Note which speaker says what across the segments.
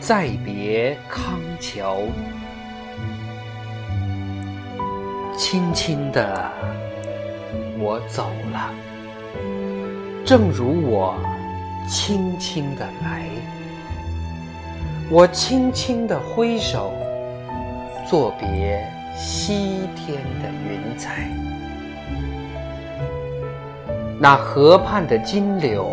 Speaker 1: 再别康桥，轻轻的我走了，正如我轻轻的来。我轻轻的挥手，作别西天的云彩。那河畔的金柳，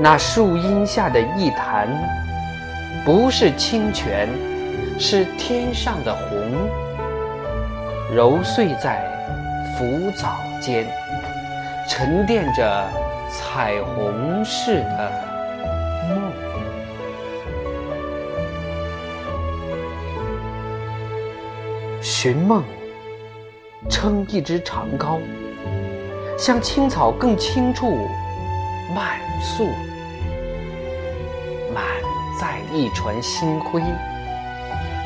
Speaker 1: 那树荫下的一潭，不是清泉，是天上的虹，揉碎在浮藻间，沉淀着彩虹似的梦。寻梦，撑一支长篙，向青草更青处慢速。满载一船星辉，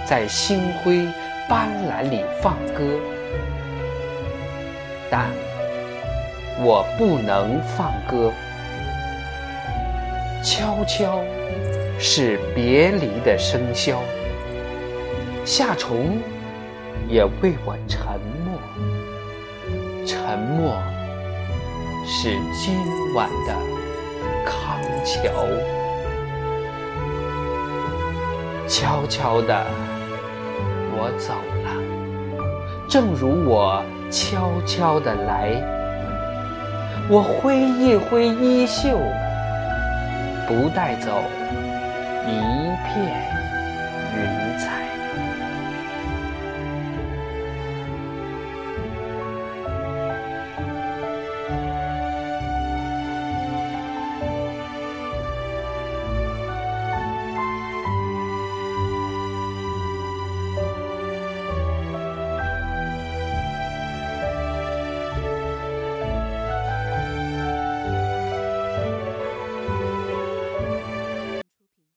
Speaker 1: 在星辉斑斓里放歌，但我不能放歌。悄悄是别离的笙箫，夏虫也为我沉默。沉默是今晚的桥。悄悄的，我走了，正如我悄悄的来。我挥一挥衣袖，不带走一片云彩。